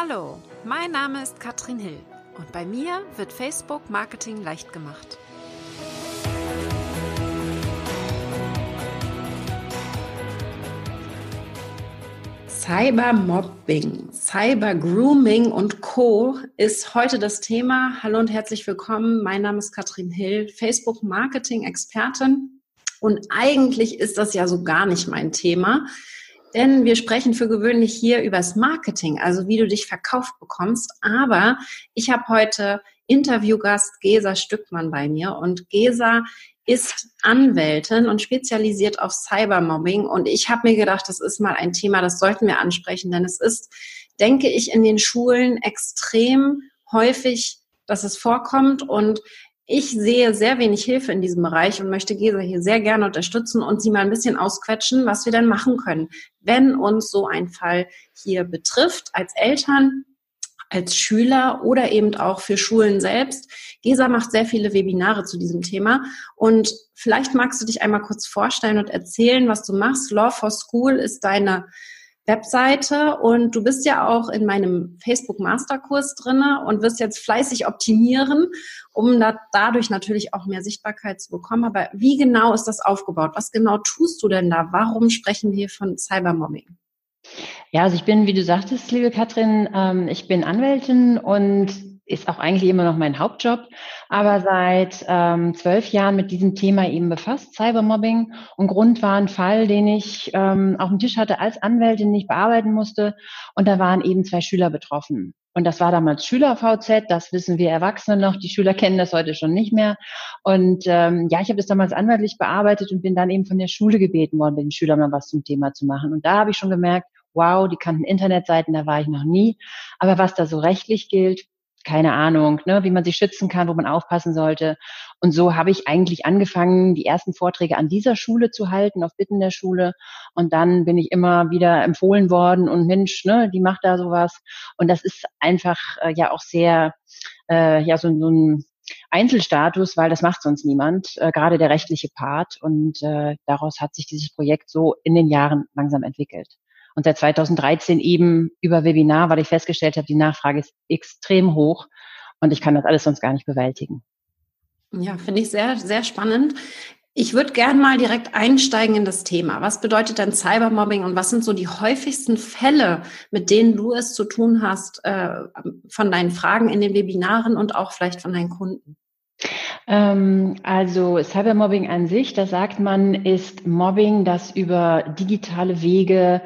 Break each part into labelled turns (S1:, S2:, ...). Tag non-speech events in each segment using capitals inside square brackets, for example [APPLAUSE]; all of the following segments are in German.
S1: Hallo, mein Name ist Katrin Hill und bei mir wird Facebook Marketing leicht gemacht. Cybermobbing, Cybergrooming und Co. ist heute das Thema. Hallo und herzlich willkommen. Mein Name ist Katrin Hill, Facebook Marketing Expertin. Und eigentlich ist das ja so gar nicht mein Thema. Denn wir sprechen für gewöhnlich hier übers Marketing, also wie du dich verkauft bekommst. Aber ich habe heute Interviewgast Gesa Stückmann bei mir und Gesa ist Anwältin und spezialisiert auf Cybermobbing. Und ich habe mir gedacht, das ist mal ein Thema, das sollten wir ansprechen, denn es ist, denke ich, in den Schulen extrem häufig, dass es vorkommt. Und ich sehe sehr wenig Hilfe in diesem Bereich und möchte Gesa hier sehr gerne unterstützen und sie mal ein bisschen ausquetschen, was wir denn machen können, wenn uns so ein Fall hier betrifft, als Eltern, als Schüler oder eben auch für Schulen selbst. Gesa macht sehr viele Webinare zu diesem Thema und vielleicht magst du dich einmal kurz vorstellen und erzählen, was du machst. Law for School ist deine Webseite und du bist ja auch in meinem Facebook Masterkurs drinne und wirst jetzt fleißig optimieren, um da, dadurch natürlich auch mehr Sichtbarkeit zu bekommen. Aber wie genau ist das aufgebaut? Was genau tust du denn da? Warum sprechen wir von Cybermobbing?
S2: Ja, also ich bin, wie du sagtest, liebe Katrin, ähm, ich bin Anwältin und ist auch eigentlich immer noch mein Hauptjob, aber seit ähm, zwölf Jahren mit diesem Thema eben befasst, Cybermobbing. Und Grund war ein Fall, den ich ähm, auf dem Tisch hatte als Anwältin, den ich bearbeiten musste. Und da waren eben zwei Schüler betroffen. Und das war damals Schüler-VZ, das wissen wir Erwachsene noch, die Schüler kennen das heute schon nicht mehr. Und ähm, ja, ich habe das damals anwaltlich bearbeitet und bin dann eben von der Schule gebeten worden, den Schülern mal was zum Thema zu machen. Und da habe ich schon gemerkt, wow, die kannten Internetseiten, da war ich noch nie. Aber was da so rechtlich gilt, keine Ahnung, ne, wie man sich schützen kann, wo man aufpassen sollte. Und so habe ich eigentlich angefangen, die ersten Vorträge an dieser Schule zu halten, auf Bitten der Schule. Und dann bin ich immer wieder empfohlen worden und Mensch, ne, die macht da sowas. Und das ist einfach äh, ja auch sehr, äh, ja, so, so ein Einzelstatus, weil das macht sonst niemand, äh, gerade der rechtliche Part. Und äh, daraus hat sich dieses Projekt so in den Jahren langsam entwickelt und seit 2013 eben über Webinar, weil ich festgestellt habe, die Nachfrage ist extrem hoch und ich kann das alles sonst gar nicht bewältigen.
S1: Ja, finde ich sehr, sehr spannend. Ich würde gerne mal direkt einsteigen in das Thema. Was bedeutet denn Cybermobbing und was sind so die häufigsten Fälle, mit denen du es zu tun hast, äh, von deinen Fragen in den Webinaren und auch vielleicht von deinen Kunden?
S2: Ähm, also Cybermobbing an sich, da sagt man, ist Mobbing, das über digitale Wege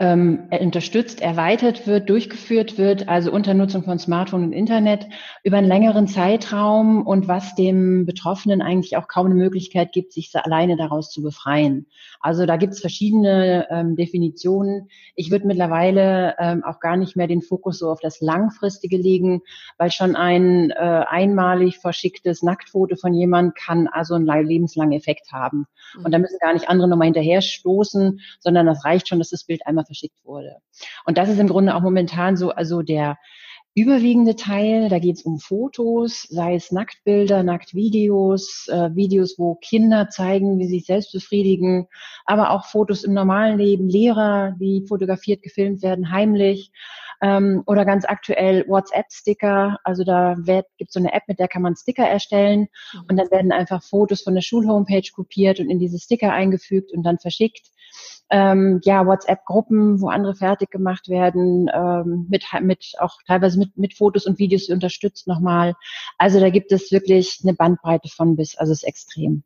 S2: ähm, unterstützt, erweitert wird, durchgeführt wird, also unter Nutzung von Smartphone und Internet über einen längeren Zeitraum und was dem Betroffenen eigentlich auch kaum eine Möglichkeit gibt, sich alleine daraus zu befreien. Also da gibt es verschiedene ähm, Definitionen. Ich würde mittlerweile ähm, auch gar nicht mehr den Fokus so auf das Langfristige legen, weil schon ein äh, einmalig verschicktes Nacktfoto von jemand kann also einen lebenslangen Effekt haben. Und da müssen gar nicht andere nochmal hinterher stoßen, sondern das reicht schon, dass das Bild einmal verschickt wurde. Und das ist im Grunde auch momentan so, also der überwiegende Teil, da geht es um Fotos, sei es Nacktbilder, Nacktvideos, äh, Videos, wo Kinder zeigen, wie sie sich selbst befriedigen, aber auch Fotos im normalen Leben, Lehrer, die fotografiert, gefilmt werden, heimlich. Ähm, oder ganz aktuell WhatsApp-Sticker. Also da gibt es so eine App, mit der kann man Sticker erstellen mhm. und dann werden einfach Fotos von der Schulhomepage kopiert und in diese Sticker eingefügt und dann verschickt ähm, ja, WhatsApp-Gruppen, wo andere fertig gemacht werden, ähm, mit, mit auch teilweise mit, mit Fotos und Videos unterstützt nochmal. Also da gibt es wirklich eine Bandbreite von bis, also es ist extrem.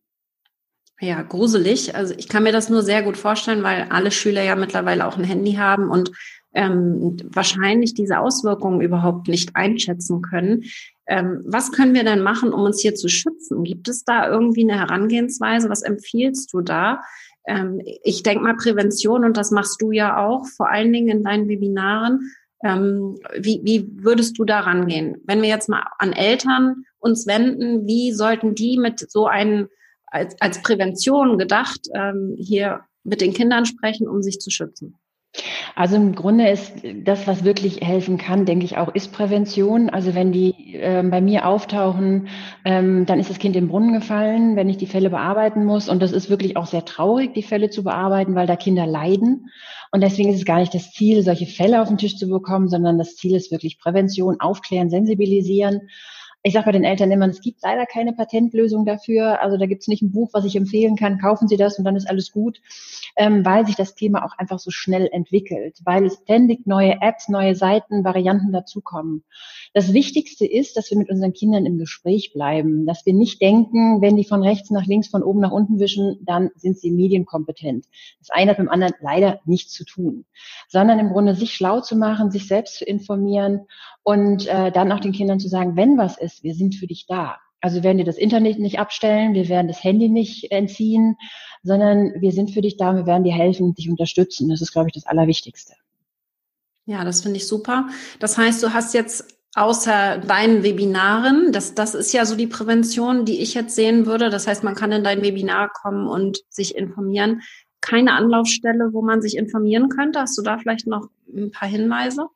S1: Ja, gruselig. Also ich kann mir das nur sehr gut vorstellen, weil alle Schüler ja mittlerweile auch ein Handy haben und ähm, wahrscheinlich diese Auswirkungen überhaupt nicht einschätzen können. Ähm, was können wir denn machen, um uns hier zu schützen? Gibt es da irgendwie eine Herangehensweise? Was empfiehlst du da? Ähm, ich denke mal Prävention und das machst du ja auch, vor allen Dingen in deinen Webinaren. Ähm, wie, wie würdest du da rangehen? Wenn wir jetzt mal an Eltern uns wenden, wie sollten die mit so einem als, als Prävention gedacht ähm, hier mit den Kindern sprechen, um sich zu schützen?
S2: Also im Grunde ist das, was wirklich helfen kann, denke ich auch, ist Prävention. Also wenn die äh, bei mir auftauchen, ähm, dann ist das Kind im Brunnen gefallen, wenn ich die Fälle bearbeiten muss. Und das ist wirklich auch sehr traurig, die Fälle zu bearbeiten, weil da Kinder leiden. Und deswegen ist es gar nicht das Ziel, solche Fälle auf den Tisch zu bekommen, sondern das Ziel ist wirklich Prävention, aufklären, sensibilisieren ich sage bei den Eltern immer, es gibt leider keine Patentlösung dafür. Also da gibt es nicht ein Buch, was ich empfehlen kann, kaufen Sie das und dann ist alles gut, ähm, weil sich das Thema auch einfach so schnell entwickelt, weil es ständig neue Apps, neue Seiten, Varianten dazukommen. Das Wichtigste ist, dass wir mit unseren Kindern im Gespräch bleiben, dass wir nicht denken, wenn die von rechts nach links, von oben nach unten wischen, dann sind sie medienkompetent. Das eine hat mit dem anderen leider nichts zu tun, sondern im Grunde sich schlau zu machen, sich selbst zu informieren und äh, dann auch den Kindern zu sagen, wenn was ist, wir sind für dich da. Also wir werden dir das Internet nicht abstellen, wir werden das Handy nicht entziehen, sondern wir sind für dich da, wir werden dir helfen, dich unterstützen. Das ist, glaube ich, das Allerwichtigste.
S1: Ja, das finde ich super. Das heißt, du hast jetzt außer deinen Webinaren, das, das ist ja so die Prävention, die ich jetzt sehen würde. Das heißt, man kann in dein Webinar kommen und sich informieren. Keine Anlaufstelle, wo man sich informieren könnte. Hast du da vielleicht noch ein paar Hinweise?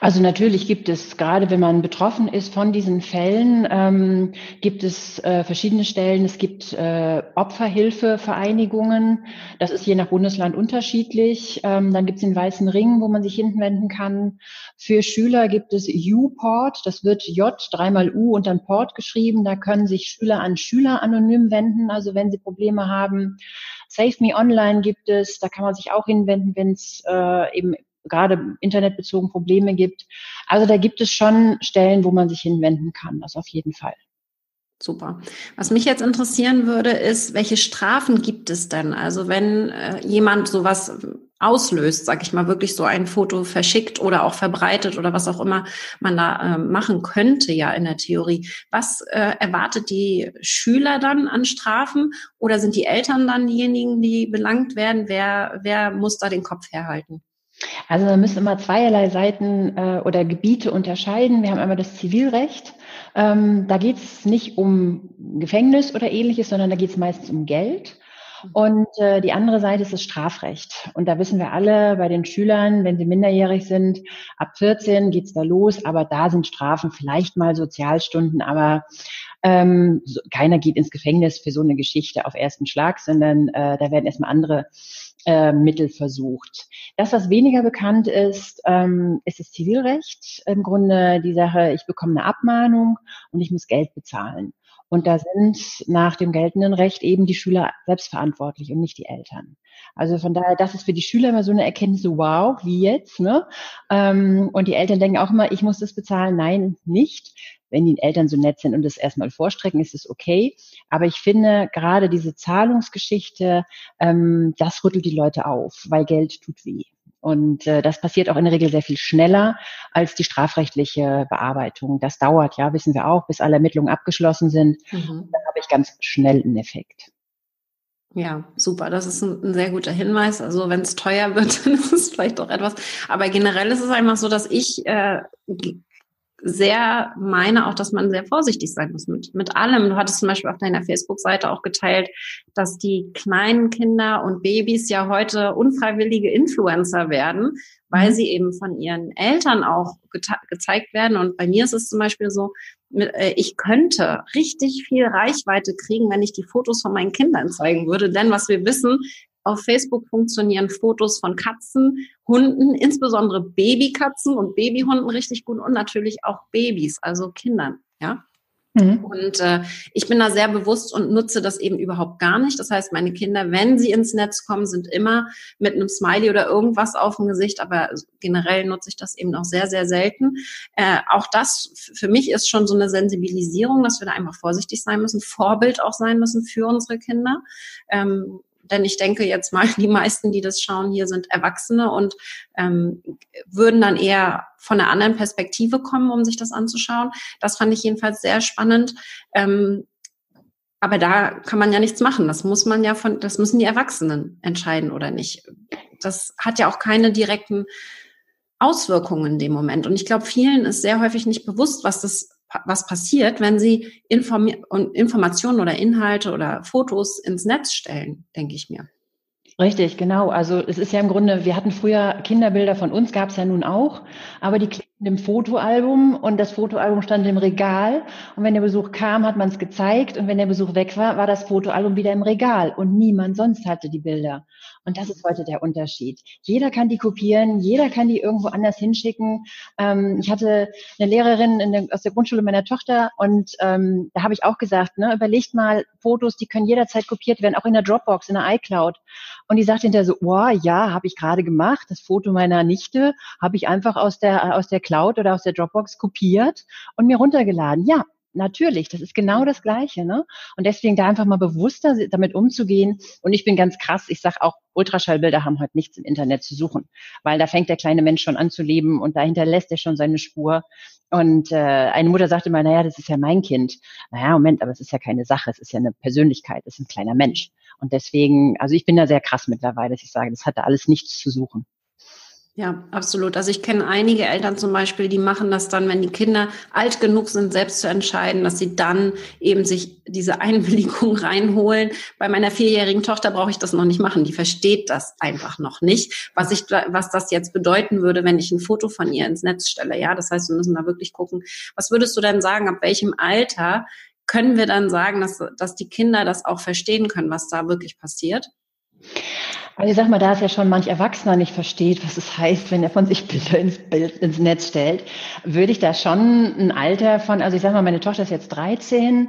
S2: Also natürlich gibt es, gerade wenn man betroffen ist von diesen Fällen, ähm, gibt es äh, verschiedene Stellen. Es gibt äh, Opferhilfevereinigungen. Das ist je nach Bundesland unterschiedlich. Ähm, dann gibt es den Weißen Ring, wo man sich hinwenden kann. Für Schüler gibt es U-Port. Das wird J, dreimal U und dann Port geschrieben. Da können sich Schüler an Schüler anonym wenden, also wenn sie Probleme haben. Save Me Online gibt es, da kann man sich auch hinwenden, wenn es äh, eben gerade internetbezogen Probleme gibt. Also da gibt es schon Stellen, wo man sich hinwenden kann, das auf jeden Fall.
S1: Super. Was mich jetzt interessieren würde, ist, welche Strafen gibt es denn? Also wenn äh, jemand sowas auslöst, sag ich mal, wirklich so ein Foto verschickt oder auch verbreitet oder was auch immer man da äh, machen könnte, ja in der Theorie. Was äh, erwartet die Schüler dann an Strafen oder sind die Eltern dann diejenigen, die belangt werden? Wer, wer muss da den Kopf herhalten?
S2: Also man müssen immer zweierlei Seiten äh, oder Gebiete unterscheiden. Wir haben einmal das Zivilrecht. Ähm, da geht es nicht um Gefängnis oder ähnliches, sondern da geht es meistens um Geld. Und äh, die andere Seite ist das Strafrecht. Und da wissen wir alle bei den Schülern, wenn sie minderjährig sind, ab 14 geht's da los, aber da sind Strafen vielleicht mal Sozialstunden, aber ähm, so, keiner geht ins Gefängnis für so eine Geschichte auf ersten Schlag, sondern äh, da werden erstmal andere äh, Mittel versucht. Das, was weniger bekannt ist, ähm, ist das Zivilrecht. Im Grunde die Sache, ich bekomme eine Abmahnung und ich muss Geld bezahlen. Und da sind nach dem geltenden Recht eben die Schüler selbstverantwortlich und nicht die Eltern. Also von daher, das ist für die Schüler immer so eine Erkenntnis, so wow, wie jetzt, ne? Ähm, und die Eltern denken auch immer, ich muss das bezahlen. Nein, nicht. Wenn die Eltern so nett sind und das erstmal vorstrecken, ist es okay. Aber ich finde, gerade diese Zahlungsgeschichte, ähm, das rüttelt die Leute auf, weil Geld tut weh. Und äh, das passiert auch in der Regel sehr viel schneller als die strafrechtliche Bearbeitung. Das dauert, ja, wissen wir auch, bis alle Ermittlungen abgeschlossen sind. Mhm. Dann habe ich ganz schnell einen Effekt.
S1: Ja, super. Das ist ein, ein sehr guter Hinweis. Also wenn es teuer [LAUGHS] wird, dann ist es vielleicht doch etwas. Aber generell ist es einfach so, dass ich äh, sehr meine auch, dass man sehr vorsichtig sein muss mit, mit allem. Du hattest zum Beispiel auf deiner Facebook-Seite auch geteilt, dass die kleinen Kinder und Babys ja heute unfreiwillige Influencer werden, weil mhm. sie eben von ihren Eltern auch gezeigt werden. Und bei mir ist es zum Beispiel so, äh, ich könnte richtig viel Reichweite kriegen, wenn ich die Fotos von meinen Kindern zeigen würde. Denn was wir wissen, auf Facebook funktionieren Fotos von Katzen, Hunden, insbesondere Babykatzen und Babyhunden richtig gut und natürlich auch Babys, also Kindern, ja. Mhm. Und äh, ich bin da sehr bewusst und nutze das eben überhaupt gar nicht. Das heißt, meine Kinder, wenn sie ins Netz kommen, sind immer mit einem Smiley oder irgendwas auf dem Gesicht, aber generell nutze ich das eben auch sehr, sehr selten. Äh, auch das für mich ist schon so eine Sensibilisierung, dass wir da einfach vorsichtig sein müssen, Vorbild auch sein müssen für unsere Kinder. Ähm, denn ich denke jetzt mal, [LAUGHS] die meisten, die das schauen, hier sind Erwachsene und ähm, würden dann eher von einer anderen Perspektive kommen, um sich das anzuschauen. Das fand ich jedenfalls sehr spannend. Ähm, aber da kann man ja nichts machen. Das muss man ja von, das müssen die Erwachsenen entscheiden oder nicht. Das hat ja auch keine direkten Auswirkungen in dem Moment. Und ich glaube, vielen ist sehr häufig nicht bewusst, was das was passiert, wenn Sie Inform Informationen oder Inhalte oder Fotos ins Netz stellen, denke ich mir.
S2: Richtig, genau. Also es ist ja im Grunde, wir hatten früher Kinderbilder von uns, gab es ja nun auch, aber die im Fotoalbum und das Fotoalbum stand im Regal und wenn der Besuch kam, hat man es gezeigt und wenn der Besuch weg war, war das Fotoalbum wieder im Regal und niemand sonst hatte die Bilder. Und das ist heute der Unterschied. Jeder kann die kopieren, jeder kann die irgendwo anders hinschicken. Ähm, ich hatte eine Lehrerin der, aus der Grundschule meiner Tochter und ähm, da habe ich auch gesagt, ne, überlegt mal Fotos, die können jederzeit kopiert werden, auch in der Dropbox, in der iCloud. Und die sagt hinterher so, oh ja, habe ich gerade gemacht. Das Foto meiner Nichte habe ich einfach aus der, aus der Cloud oder aus der Dropbox kopiert und mir runtergeladen. Ja, natürlich, das ist genau das Gleiche. Ne? Und deswegen da einfach mal bewusster damit umzugehen. Und ich bin ganz krass, ich sage auch, Ultraschallbilder haben heute nichts im Internet zu suchen, weil da fängt der kleine Mensch schon an zu leben und dahinter lässt er schon seine Spur. Und äh, eine Mutter sagte mal, naja, das ist ja mein Kind. Naja, Moment, aber es ist ja keine Sache, es ist ja eine Persönlichkeit, es ist ein kleiner Mensch. Und deswegen, also ich bin da sehr krass mittlerweile, dass ich sage, das hat da alles nichts zu suchen.
S1: Ja, absolut. Also ich kenne einige Eltern zum Beispiel, die machen das dann, wenn die Kinder alt genug sind, selbst zu entscheiden, dass sie dann eben sich diese [LAUGHS] Einwilligung reinholen. Bei meiner vierjährigen Tochter brauche ich das noch nicht machen. Die versteht das einfach noch nicht, was ich, was das jetzt bedeuten würde, wenn ich ein Foto von ihr ins Netz stelle. Ja, das heißt, wir müssen da wirklich gucken. Was würdest du denn sagen, ab welchem Alter können wir dann sagen, dass, dass die Kinder das auch verstehen können, was da wirklich passiert?
S2: Also ich sag mal, da es ja schon manch Erwachsener nicht versteht, was es heißt, wenn er von sich Bilder ins, Bild, ins Netz stellt, würde ich da schon ein Alter von, also ich sag mal, meine Tochter ist jetzt 13,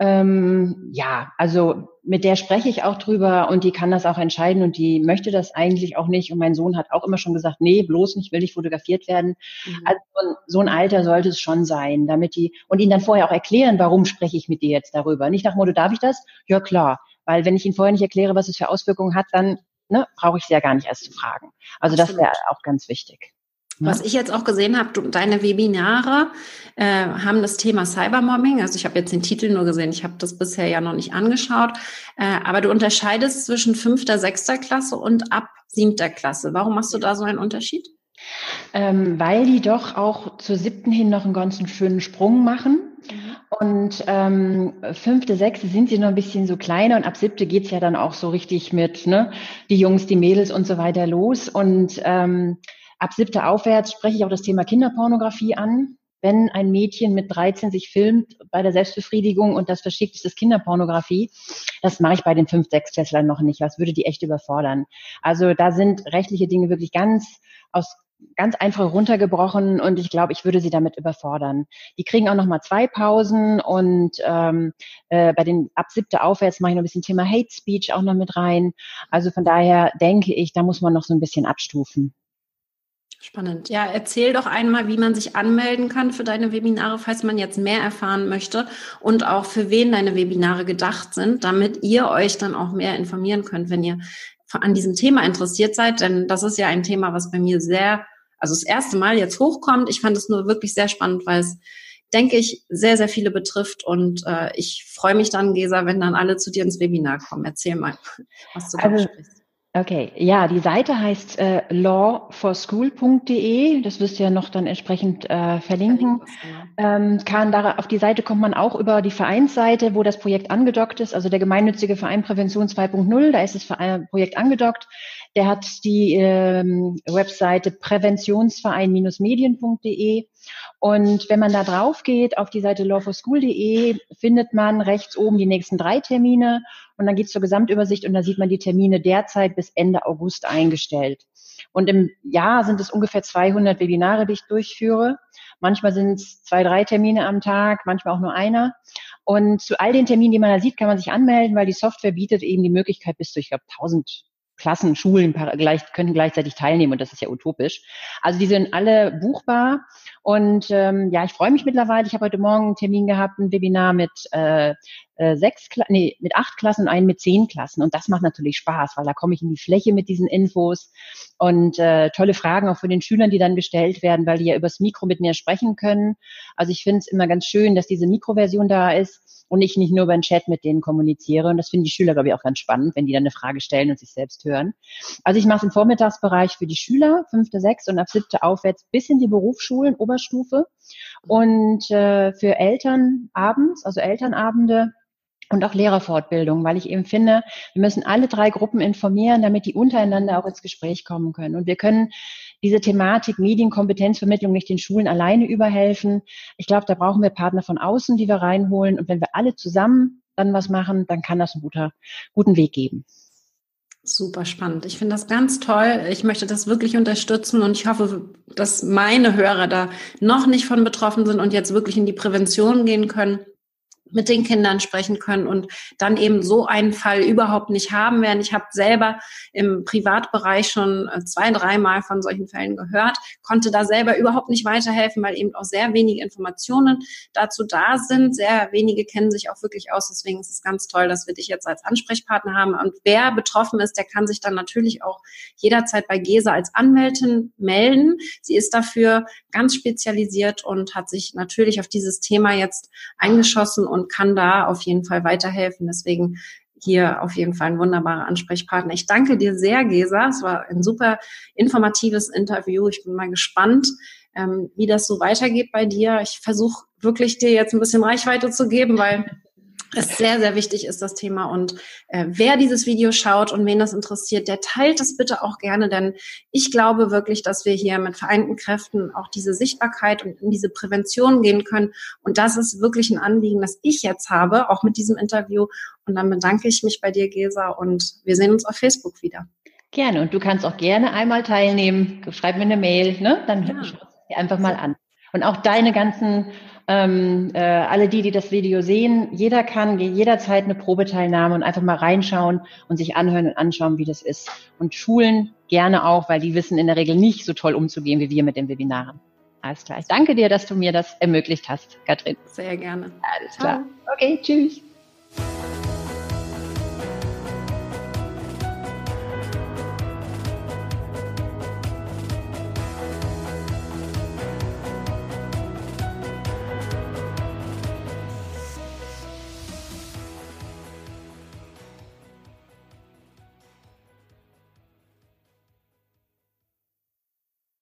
S2: ähm, ja, also mit der spreche ich auch drüber und die kann das auch entscheiden und die möchte das eigentlich auch nicht. Und mein Sohn hat auch immer schon gesagt, nee, bloß nicht, will nicht fotografiert werden. Mhm. Also so ein Alter sollte es schon sein, damit die, und ihnen dann vorher auch erklären, warum spreche ich mit dir jetzt darüber. Nicht nach Motto, darf ich das? Ja, klar. Weil wenn ich ihnen vorher nicht erkläre, was es für Auswirkungen hat, dann ne, brauche ich sie ja gar nicht erst zu fragen. Also Absolut. das wäre auch ganz wichtig.
S1: Ne? Was ich jetzt auch gesehen habe, deine Webinare äh, haben das Thema Cybermobbing. Also ich habe jetzt den Titel nur gesehen, ich habe das bisher ja noch nicht angeschaut. Äh, aber du unterscheidest zwischen fünfter, sechster Klasse und ab siebter Klasse. Warum machst du da so einen Unterschied?
S2: Ähm, weil die doch auch zur siebten hin noch einen ganz schönen Sprung machen. Mhm. Und ähm, fünfte, sechste sind sie noch ein bisschen so kleiner und ab siebte geht's ja dann auch so richtig mit, ne, die Jungs, die Mädels und so weiter los. Und ähm, ab siebte aufwärts spreche ich auch das Thema Kinderpornografie an. Wenn ein Mädchen mit 13 sich filmt bei der Selbstbefriedigung und das verschickt, ist das Kinderpornografie. Das mache ich bei den fünf, sechs Tesslern noch nicht. Das würde die echt überfordern. Also da sind rechtliche Dinge wirklich ganz aus ganz einfach runtergebrochen und ich glaube, ich würde sie damit überfordern. Die kriegen auch noch mal zwei Pausen und ähm, äh, bei den ab siebte aufwärts mache ich noch ein bisschen Thema Hate Speech auch noch mit rein. Also von daher denke ich, da muss man noch so ein bisschen abstufen.
S1: Spannend. Ja, erzähl doch einmal, wie man sich anmelden kann für deine Webinare, falls man jetzt mehr erfahren möchte und auch für wen deine Webinare gedacht sind, damit ihr euch dann auch mehr informieren könnt, wenn ihr an diesem Thema interessiert seid, denn das ist ja ein Thema, was bei mir sehr, also das erste Mal jetzt hochkommt. Ich fand es nur wirklich sehr spannend, weil es, denke ich, sehr, sehr viele betrifft und äh, ich freue mich dann, Gesa, wenn dann alle zu dir ins Webinar kommen. Erzähl mal, was du
S2: also, da sprichst. Okay, ja, die Seite heißt äh, lawforschool.de. Das wirst du ja noch dann entsprechend äh, verlinken. Ähm, kann da, auf die Seite kommt man auch über die Vereinsseite, wo das Projekt angedockt ist, also der gemeinnützige Verein Prävention 2.0. Da ist das Projekt angedockt. Der hat die ähm, Webseite präventionsverein-medien.de. Und wenn man da drauf geht, auf die Seite lawforschool.de, findet man rechts oben die nächsten drei Termine und dann geht es zur Gesamtübersicht und da sieht man die Termine derzeit bis Ende August eingestellt. Und im Jahr sind es ungefähr 200 Webinare, die ich durchführe. Manchmal sind es zwei, drei Termine am Tag, manchmal auch nur einer. Und zu all den Terminen, die man da sieht, kann man sich anmelden, weil die Software bietet eben die Möglichkeit bis zu, ich glaube, 1000 Klassen, Schulen gleich, können gleichzeitig teilnehmen und das ist ja utopisch. Also die sind alle buchbar und ähm, ja, ich freue mich mittlerweile. Ich habe heute Morgen einen Termin gehabt, ein Webinar mit äh, äh, sechs, nee, mit acht Klassen und einen mit zehn Klassen und das macht natürlich Spaß, weil da komme ich in die Fläche mit diesen Infos und äh, tolle Fragen auch von den Schülern, die dann gestellt werden, weil die ja übers Mikro mit mir sprechen können. Also ich finde es immer ganz schön, dass diese Mikroversion da ist und ich nicht nur über den Chat mit denen kommuniziere. Und das finden die Schüler, glaube ich, auch ganz spannend, wenn die dann eine Frage stellen und sich selbst hören. Also ich mache es im Vormittagsbereich für die Schüler, fünfte, sechste und ab siebte aufwärts bis in die Berufsschulen, Oberstufe. Und äh, für Eltern abends, also Elternabende, und auch Lehrerfortbildung, weil ich eben finde, wir müssen alle drei Gruppen informieren, damit die untereinander auch ins Gespräch kommen können. Und wir können diese Thematik Medienkompetenzvermittlung nicht den Schulen alleine überhelfen. Ich glaube, da brauchen wir Partner von außen, die wir reinholen. Und wenn wir alle zusammen dann was machen, dann kann das einen guter, guten Weg geben.
S1: Super spannend. Ich finde das ganz toll. Ich möchte das wirklich unterstützen und ich hoffe, dass meine Hörer da noch nicht von betroffen sind und jetzt wirklich in die Prävention gehen können mit den Kindern sprechen können und dann eben so einen Fall überhaupt nicht haben werden. Ich habe selber im Privatbereich schon äh, zwei, dreimal von solchen Fällen gehört, konnte da selber überhaupt nicht weiterhelfen, weil eben auch sehr wenige Informationen dazu da sind. Sehr wenige kennen sich auch wirklich aus. Deswegen ist es ganz toll, dass wir dich jetzt als Ansprechpartner haben. Und wer betroffen ist, der kann sich dann natürlich auch jederzeit bei GESA als Anwältin melden. Sie ist dafür ganz spezialisiert und hat sich natürlich auf dieses Thema jetzt eingeschossen und kann da auf jeden Fall weiterhelfen. Deswegen hier auf jeden Fall ein wunderbarer Ansprechpartner. Ich danke dir sehr, Gesa. Es war ein super informatives Interview. Ich bin mal gespannt, ähm, wie das so weitergeht bei dir. Ich versuche wirklich dir jetzt ein bisschen Reichweite zu geben, weil es sehr, sehr wichtig ist, das Thema. Und äh, wer dieses Video schaut und wen das interessiert, der teilt es bitte auch gerne, denn ich glaube wirklich, dass wir hier mit vereinten Kräften auch diese Sichtbarkeit und in diese Prävention gehen können. Und das ist wirklich ein Anliegen, das ich jetzt habe, auch mit diesem Interview. Und dann bedanke ich mich bei dir, Gesa, und wir sehen uns auf Facebook wieder.
S2: Gerne. Und du kannst auch gerne einmal teilnehmen. Schreib mir eine Mail, ne? Dann ja. schau es dir einfach mal an. Und auch deine ganzen ähm, äh, alle die, die das Video sehen, jeder kann jederzeit eine Probeteilnahme und einfach mal reinschauen und sich anhören und anschauen, wie das ist. Und Schulen gerne auch, weil die wissen in der Regel nicht so toll umzugehen wie wir mit den Webinaren. Alles klar. Ich danke dir, dass du mir das ermöglicht hast, Katrin.
S1: Sehr gerne.
S2: Alles klar. Okay, tschüss.